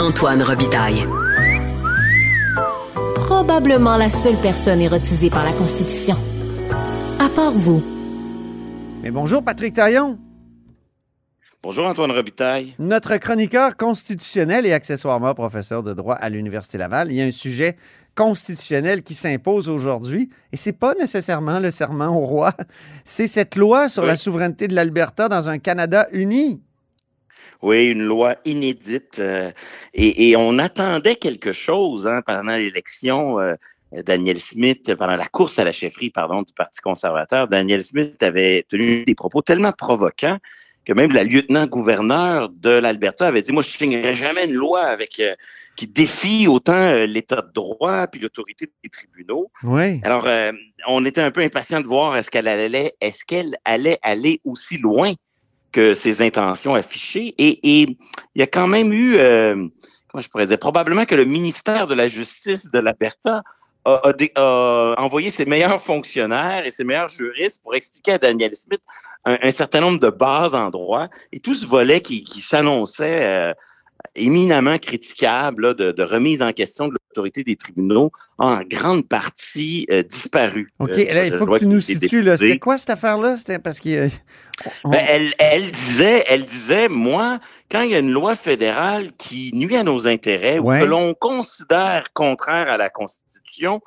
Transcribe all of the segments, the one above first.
Antoine Robitaille. Probablement la seule personne érotisée par la Constitution. À part vous. Mais bonjour Patrick Taillon, Bonjour Antoine Robitaille. notre chroniqueur constitutionnel et accessoirement professeur de droit à l'Université Laval. Il y a un sujet constitutionnel qui s'impose aujourd'hui et c'est pas nécessairement le serment au roi, c'est cette loi sur Oui. la souveraineté de l'Alberta dans un Canada uni. Oui, une loi inédite. euh, et, et on attendait quelque chose hein, pendant l'élection. euh, Daniel Smith, pendant la course à la chefferie, pardon, du Parti conservateur, Daniel Smith avait tenu des propos tellement provoquants que même la lieutenant-gouverneur de l'Alberta avait dit, moi, je signerai jamais une loi avec euh, qui défie autant euh, l'État de droit puis l'autorité des tribunaux. Oui. Alors, euh, on était un peu impatient de voir est-ce qu'elle allait, est-ce qu'elle allait aller aussi loin que ses intentions affichées. Et, il y a quand même eu, euh, comment je pourrais dire, probablement que le ministère de la Justice de l'Alberta a, a envoyé ses meilleurs fonctionnaires et ses meilleurs juristes pour expliquer à Daniel Smith un, un certain nombre de bases en droit et tout ce volet qui, qui s'annonçait euh, éminemment critiquable là, de, de remise en question de l'autorité des tribunaux a en grande partie euh, disparu. OK, Euh, là, il faut que tu nous situes. C'était quoi cette affaire-là? C'était parce que. on- Ben, elle, elle disait, elle disait, moi, quand il y a une loi fédérale qui nuit à nos intérêts Ouais. ou que l'on considère contraire à la Constitution,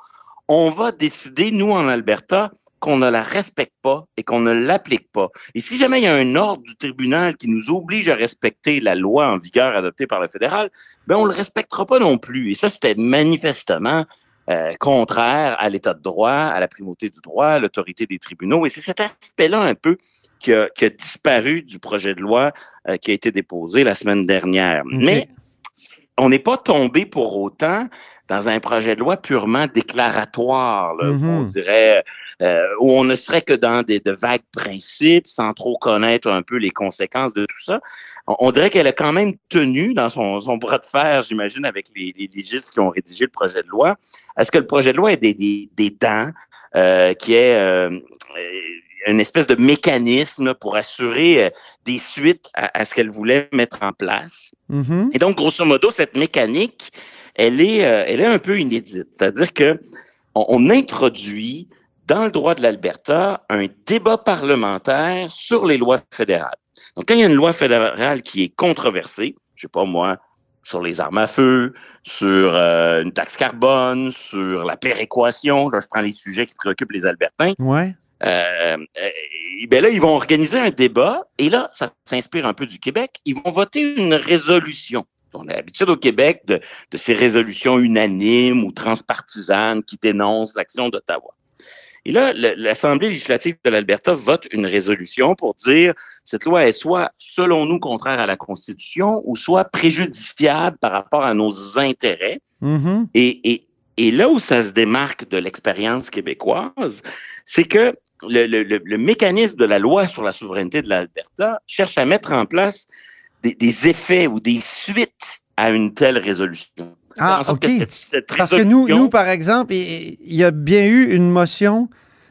on va décider, nous, en Alberta, qu'on ne la respecte pas et qu'on ne l'applique pas. Et si jamais il y a un ordre du tribunal qui nous oblige à respecter la loi en vigueur adoptée par le fédéral, ben on le respectera pas non plus. Et ça, c'était manifestement euh, contraire à l'état de droit, à la primauté du droit, à l'autorité des tribunaux. Et c'est cet aspect-là un peu qui a, qui a disparu du projet de loi euh, qui a été déposé la semaine dernière. Mais on n'est pas tombé pour autant dans un projet de loi purement déclaratoire, là, on dirait, euh, où on ne serait que dans des, de vagues principes, sans trop connaître un peu les conséquences de tout ça. On, on dirait qu'elle a quand même tenu dans son, son bras de fer, j'imagine, avec les, les légistes qui ont rédigé le projet de loi, à ce que le projet de loi ait des, des, des dents, euh, qui est euh, une espèce de mécanisme pour assurer des suites à, à ce qu'elle voulait mettre en place? Mhm. Et donc, grosso modo, cette mécanique, elle est, elle est un peu inédite. C'est-à-dire que on, on introduit dans le droit de l'Alberta un débat parlementaire sur les lois fédérales. Donc, quand il y a une loi fédérale qui est controversée, je sais pas moi, sur les armes à feu, sur euh, une taxe carbone, sur la péréquation, là, je prends les sujets qui préoccupent les Albertains, Ouais. euh, euh, et ben là, ils vont organiser un débat et là, ça s'inspire un peu du Québec. Ils vont voter une résolution. On a l'habitude au Québec de, de ces résolutions unanimes ou transpartisanes qui dénoncent l'action d'Ottawa. Et là, l'Assemblée législative de l'Alberta vote une résolution pour dire cette loi est soit, selon nous, contraire à la Constitution ou soit préjudiciable par rapport à nos intérêts. Mhm. Et, et, et là où ça se démarque de l'expérience québécoise, c'est que le, le, le, le mécanisme de la loi sur la souveraineté de l'Alberta cherche à mettre en place des, des effets ou des suites à une telle résolution. Ah, OK. que cette- cette Parce que nous, nous, par exemple, il y a bien eu une motion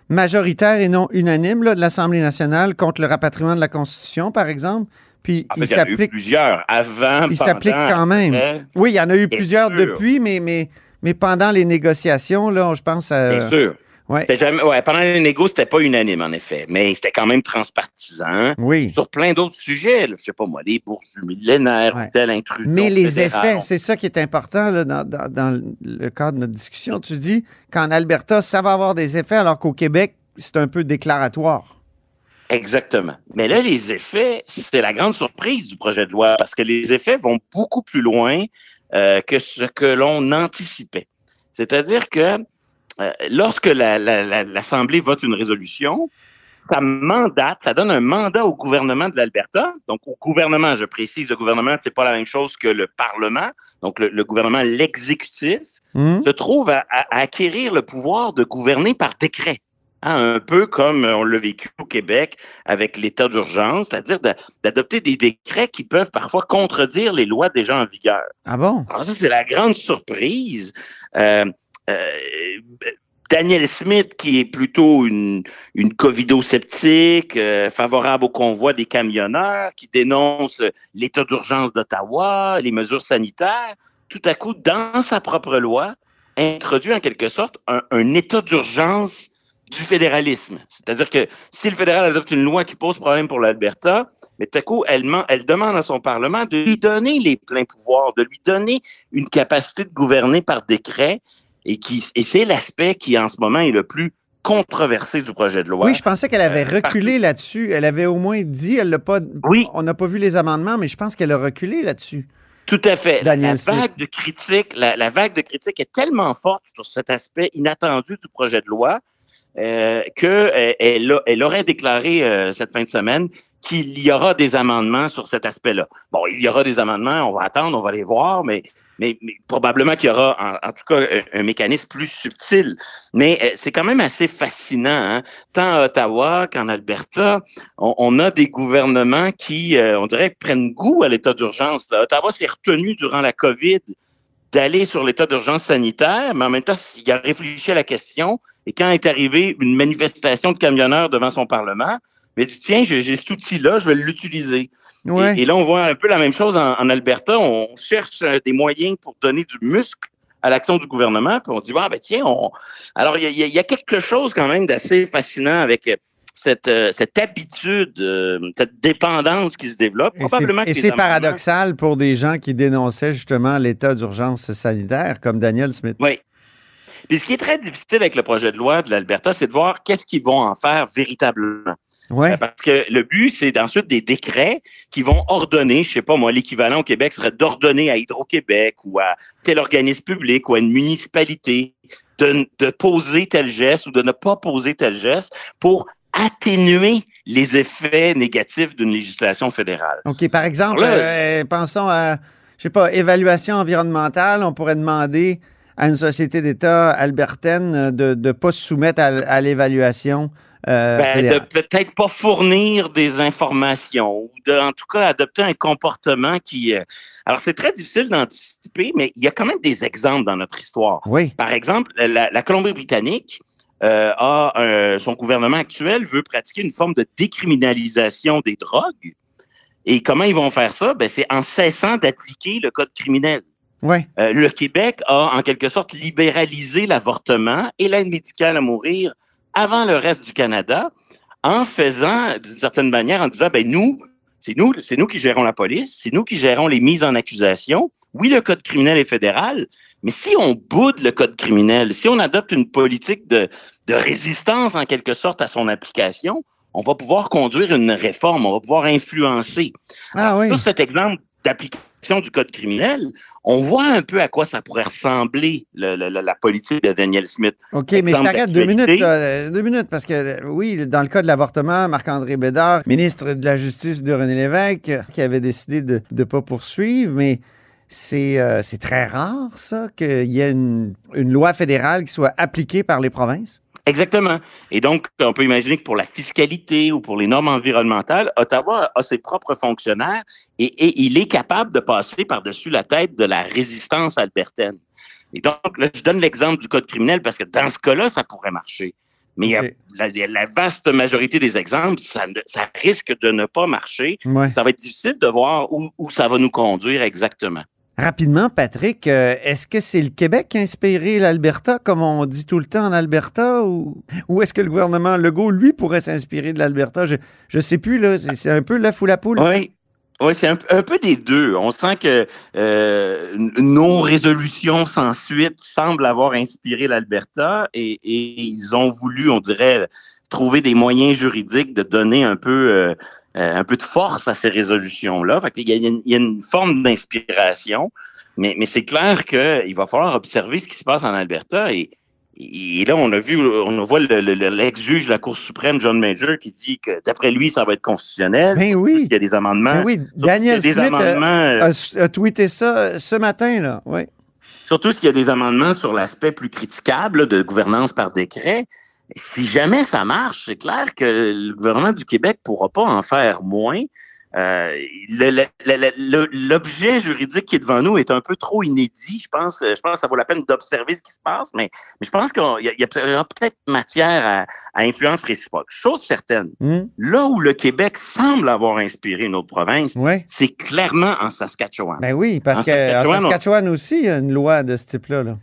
majoritaire et non unanime là, de l'Assemblée nationale contre le rapatriement de la Constitution, par exemple. Puis En fait, il il y en a eu s'applique. plusieurs avant, Il s'applique quand même. après. Oui, il y en a eu plusieurs sûr. depuis, mais, mais, mais pendant les négociations, là, je pense à. Bien sûr. Ouais. C'était jamais- ouais, pendant les négos, c'était pas unanime, en effet, mais c'était quand même transpartisan. Oui. Sur plein d'autres sujets, là, je sais pas moi, les bourses du millénaire, Ouais. ou telle intrusion Mais les fédérale. effets, c'est ça qui est important là, dans, dans- dans le cadre de notre discussion. Tu dis qu'en Alberta, ça va avoir des effets, alors qu'au Québec, c'est un peu déclaratoire. Exactement. Mais là, les effets, c'est la grande surprise du projet de loi parce que les effets vont beaucoup plus loin euh, que ce que l'on anticipait. C'est-à-dire que lorsque la- la- l'Assemblée vote une résolution, ça mandate, ça donne un mandat au gouvernement de l'Alberta. Donc, au gouvernement, je précise, le gouvernement, c'est pas la même chose que le Parlement. Donc, le, le gouvernement, l'exécutif, Hum? se trouve à, acquérir le pouvoir de gouverner par décret. Hein, un peu comme euh, on l'a vécu au Québec avec l'état d'urgence, c'est-à-dire d'a- d'adopter des décrets qui peuvent parfois contredire les lois déjà en vigueur. Ah bon? Alors ça, c'est la grande surprise. Euh, euh, Daniel Smith, qui est plutôt une, une covido-sceptique, euh, favorable au convoi des camionneurs, qui dénonce euh, l'état d'urgence d'Ottawa, les mesures sanitaires, tout à coup, dans sa propre loi, introduit en quelque sorte un, état d'urgence du fédéralisme. C'est-à-dire que si le fédéral adopte une loi qui pose problème pour l'Alberta, mais tout à coup, elle demande à son Parlement de lui donner les pleins pouvoirs, de lui donner une capacité de gouverner par décret, et, qui, et c'est l'aspect qui, en ce moment, est le plus controversé du projet de loi. Oui, je pensais qu'elle avait Euh, reculé là-dessus. Elle avait au moins dit, elle l'a pas. Oui. On n'a pas vu les amendements, mais je pense qu'elle a reculé là-dessus. Tout à fait. Daniel la Smith. vague de critiques, la, la vague de est tellement forte sur cet aspect inattendu du projet de loi euh, qu'elle elle, elle aurait déclaré euh, cette fin de semaine qu'il y aura des amendements sur cet aspect-là. Bon, il y aura des amendements, on va attendre, on va les voir, mais, mais, probablement qu'il y aura en, tout cas un, mécanisme plus subtil. Mais euh, c'est quand même assez fascinant, hein? tant à Ottawa qu'en Alberta, on, a des gouvernements qui, euh, on dirait, prennent goût à l'état d'urgence. Ottawa s'est retenu durant la COVID d'aller sur l'état d'urgence sanitaire, mais en même temps, il a réfléchi à la question. Et quand est arrivée une manifestation de camionneurs devant son Parlement, a dit, tiens, j'ai cet outil-là, je vais l'utiliser. Ouais. Et, et là, on voit un peu la même chose en, en Alberta. On cherche euh, des moyens pour donner du muscle à l'action du gouvernement. Puis on dit, ah, ben tiens, on... alors il y, a- y quelque chose quand même d'assez fascinant avec euh, cette, euh, cette habitude, euh, cette dépendance qui se développe. Et c'est- Probablement Et c'est paradoxal pour des gens qui dénonçaient justement l'état d'urgence sanitaire, comme Daniel Smith. Oui. Puis ce qui est très difficile avec le projet de loi de l'Alberta, c'est de voir qu'est-ce qu'ils vont en faire véritablement. Ouais. Parce que le but, c'est ensuite des décrets qui vont ordonner, je sais pas moi, l'équivalent au Québec serait d'ordonner à Hydro-Québec ou à tel organisme public ou à une municipalité de, de poser tel geste ou de ne pas poser tel geste pour atténuer les effets négatifs d'une législation fédérale. OK, par exemple, Là- euh, pensons à, je sais pas, évaluation environnementale. On pourrait demander à une société d'État albertaine de ne pas se soumettre à, à l'évaluation euh, Ben, de peut-être pas fournir des informations ou de, en tout cas, adopter un comportement qui. euh, Alors, c'est très difficile d'anticiper, mais il y a quand même des exemples dans notre histoire. Oui. Par exemple, la, la Colombie-Britannique euh, a un- son gouvernement actuel veut pratiquer une forme de décriminalisation des drogues. Et comment ils vont faire ça? Ben, c'est en cessant d'appliquer le code criminel. Euh, le Québec a en quelque sorte libéralisé l'avortement et l'aide médicale à mourir avant le reste du Canada en faisant d'une certaine manière en disant ben nous c'est nous c'est nous qui gérons la police, c'est nous qui gérons les mises en accusation. Oui, le code criminel est fédéral, mais si on boude le code criminel, si on adopte une politique de, de résistance en quelque sorte à son application, on va pouvoir conduire une réforme, on va pouvoir influencer. Ah oui. Sur cet exemple d'application du code criminel, on voit un peu à quoi ça pourrait ressembler le- le- le- la politique de Daniel Smith. OK, mais je t'arrête deux d'actualité. minutes. là, euh, deux minutes, parce que oui, dans le cas de l'avortement, Marc-André Bédard, ministre de la Justice de René Lévesque, qui avait décidé de ne pas poursuivre, mais c'est euh, c'est très rare, ça, qu'il y ait une, une loi fédérale qui soit appliquée par les provinces? Exactement. Et donc, on peut imaginer que pour la fiscalité ou pour les normes environnementales, Ottawa a ses propres fonctionnaires et, et il est capable de passer par-dessus la tête de la résistance albertaine. Et donc, là, je donne l'exemple du code criminel parce que dans ce cas-là, ça pourrait marcher. Mais il y a la, la vaste majorité des exemples, ça, ne- ça risque de ne pas marcher. Ouais. Ça va être difficile de voir où, où ça va nous conduire exactement. Rapidement, Patrick, euh, est-ce que c'est le Québec qui a inspiré l'Alberta, comme on dit tout le temps en Alberta, ou, est-ce que le gouvernement Legault, lui, pourrait s'inspirer de l'Alberta? Je ne sais plus, là. C'est un peu l'œuf ou la poule. Oui. Oui, c'est un, peu des deux. On sent que euh, nos résolutions sans suite semblent avoir inspiré l'Alberta et, et, ils ont voulu, on dirait, trouver des moyens juridiques de donner un peu euh, euh, un peu de force à ces résolutions-là. il, y a, une forme d'inspiration, mais, mais c'est clair qu'il va falloir observer ce qui se passe en Alberta. Et, et là, on a vu, on voit l'ex-juge de la Cour suprême, John Major, qui dit que d'après lui, ça va être constitutionnel. Ben oui. Il y a des amendements. Ben oui, Daniel Smith a, a, tweeté ça ce matin, là. Oui. Surtout s'il y a des amendements sur l'aspect plus critiquable de gouvernance par décret si jamais ça marche, c'est clair que le gouvernement du Québec pourra pas en faire moins. Euh, L'objet juridique qui est devant nous est un peu trop inédit. Je pense, je pense que ça vaut la peine d'observer ce qui se passe, mais, mais je pense qu'il y, y, aura peut-être matière à, à, influence réciproque. Chose certaine, hmm. là où le Québec semble avoir inspiré une autre province, c'est clairement en Saskatchewan. Ben oui, parce qu'en Saskatchewan, Saskatchewan aussi, il y a une loi de ce type-là. Là.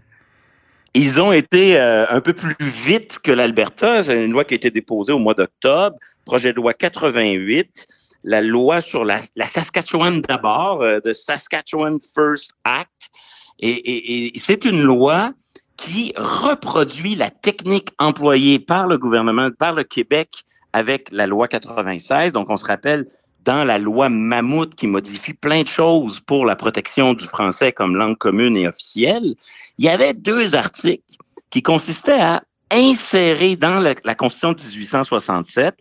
Ils ont été euh, un peu plus vite que l'Alberta. C'est une loi qui a été déposée au mois d'octobre, projet de loi 88, la loi sur la, Saskatchewan d'abord, euh, de Saskatchewan First Act. Et, c'est une loi qui reproduit la technique employée par le gouvernement, par le Québec avec la loi 96. Donc, on se rappelle, dans la loi Mammouth qui modifie plein de choses pour la protection du français comme langue commune et officielle, il y avait deux articles qui consistaient à insérer dans la, Constitution de 1867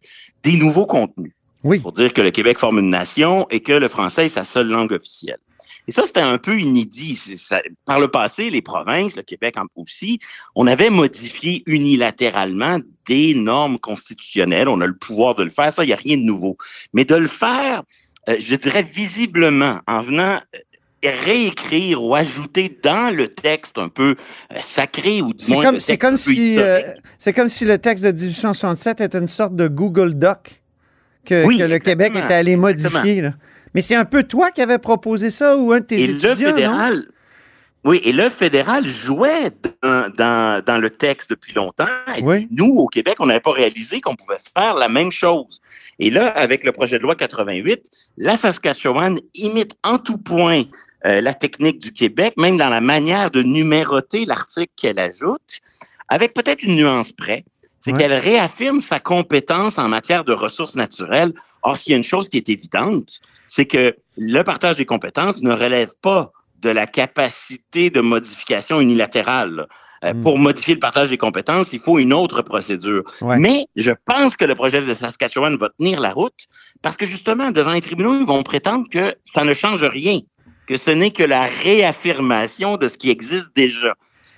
des nouveaux contenus. Oui. Pour dire que le Québec forme une nation et que le français est sa seule langue officielle. Et ça, c'était un peu inédit. par le passé, les provinces, le Québec aussi, on avait modifié unilatéralement des normes constitutionnelles. On a le pouvoir de le faire. Ça, il n'y a rien de nouveau. Mais de le faire, euh, je dirais visiblement, en venant euh, réécrire ou ajouter dans le texte un peu euh, sacré ou du C'est comme, c'est comme si c'est comme si le texte de 1867 était une sorte de Google Doc que, que le Québec était allé modifier. Mais c'est un peu toi qui avais proposé ça ou un de tes et étudiants, le fédéral, Oui, et le fédéral jouait dans, dans, le texte depuis longtemps. Et Nous, au Québec, on n'avait pas réalisé qu'on pouvait faire la même chose. Et là, avec le projet de loi 88, la Saskatchewan imite en tout point euh, la technique du Québec, même dans la manière de numéroter l'article qu'elle ajoute, avec peut-être une nuance près c'est qu'elle réaffirme sa compétence en matière de ressources naturelles. Or, s'il y a une chose qui est évidente, c'est que le partage des compétences ne relève pas de la capacité de modification unilatérale. Euh, hmm. Pour modifier le partage des compétences, il faut une autre procédure. Mais je pense que le projet de Saskatchewan va tenir la route parce que justement, devant les tribunaux, ils vont prétendre que ça ne change rien, que ce n'est que la réaffirmation de ce qui existe déjà.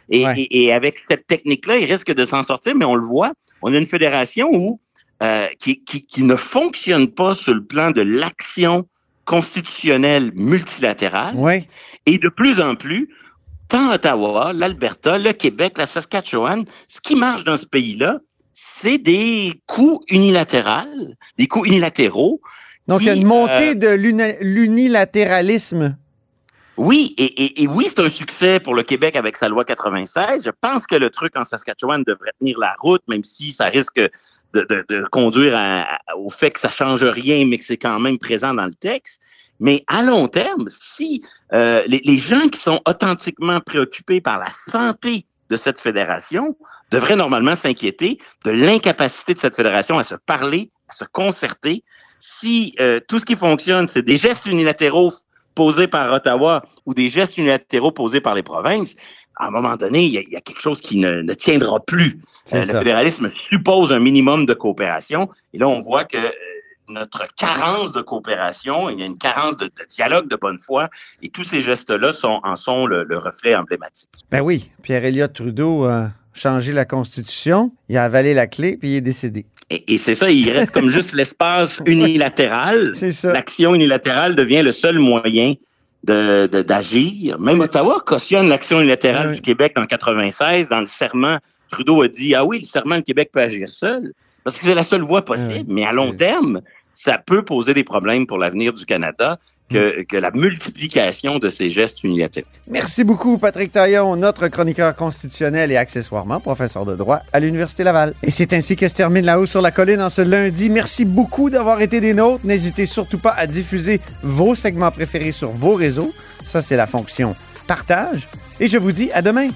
Et, avec cette technique-là, il risque de s'en sortir, mais on le voit, on a une fédération où, euh, qui, qui, ne fonctionne pas sur le plan de l'action constitutionnelle multilatérale. Et de plus en plus, tant Ottawa, l'Alberta, le Québec, la Saskatchewan, ce qui marche dans ce pays-là, c'est des coups unilatéraux, des coups unilatéraux. Donc, il y a une montée euh, de l'unilatéralisme oui, et, oui, c'est un succès pour le Québec avec sa loi 96. Je pense que le truc en Saskatchewan devrait tenir la route, même si ça risque de, conduire au fait que ça change rien, mais que c'est quand même présent dans le texte. Mais à long terme, si euh, les, gens qui sont authentiquement préoccupés par la santé de cette fédération devraient normalement s'inquiéter de l'incapacité de cette fédération à se parler, à se concerter. Si euh, tout ce qui fonctionne, c'est des gestes unilatéraux posés par Ottawa ou des gestes unilatéraux posés par les provinces, à un moment donné, il y, a, quelque chose qui ne, tiendra plus. Euh, le fédéralisme suppose un minimum de coopération. Et là, on voit que euh, notre carence de coopération, il y a une carence de, dialogue de bonne foi, et tous ces gestes-là sont, en sont le, reflet emblématique. Ben oui, Pierre Elliott Trudeau a changé la Constitution, il a avalé la clé, puis il est décédé. Et, c'est ça, il reste comme juste l'espace unilatéral. L'action unilatérale devient le seul moyen d'agir. De. Même Ottawa cautionne l'action unilatérale du Québec en 96. Dans le serment, Trudeau a dit Ah oui, le serment, le Québec peut agir seul. Parce que c'est la seule voie possible. Mais à long terme, ça peut poser des problèmes pour l'avenir du Canada. Que, la multiplication de ces gestes unilatéraux. Merci beaucoup, Patrick Taillon, notre chroniqueur constitutionnel et accessoirement professeur de droit à l'Université Laval. Et c'est ainsi que se termine La Haut sur la Colline en ce lundi. Merci beaucoup d'avoir été des nôtres. N'hésitez surtout pas à diffuser vos segments préférés sur vos réseaux. Ça, c'est la fonction partage. Et je vous dis à demain.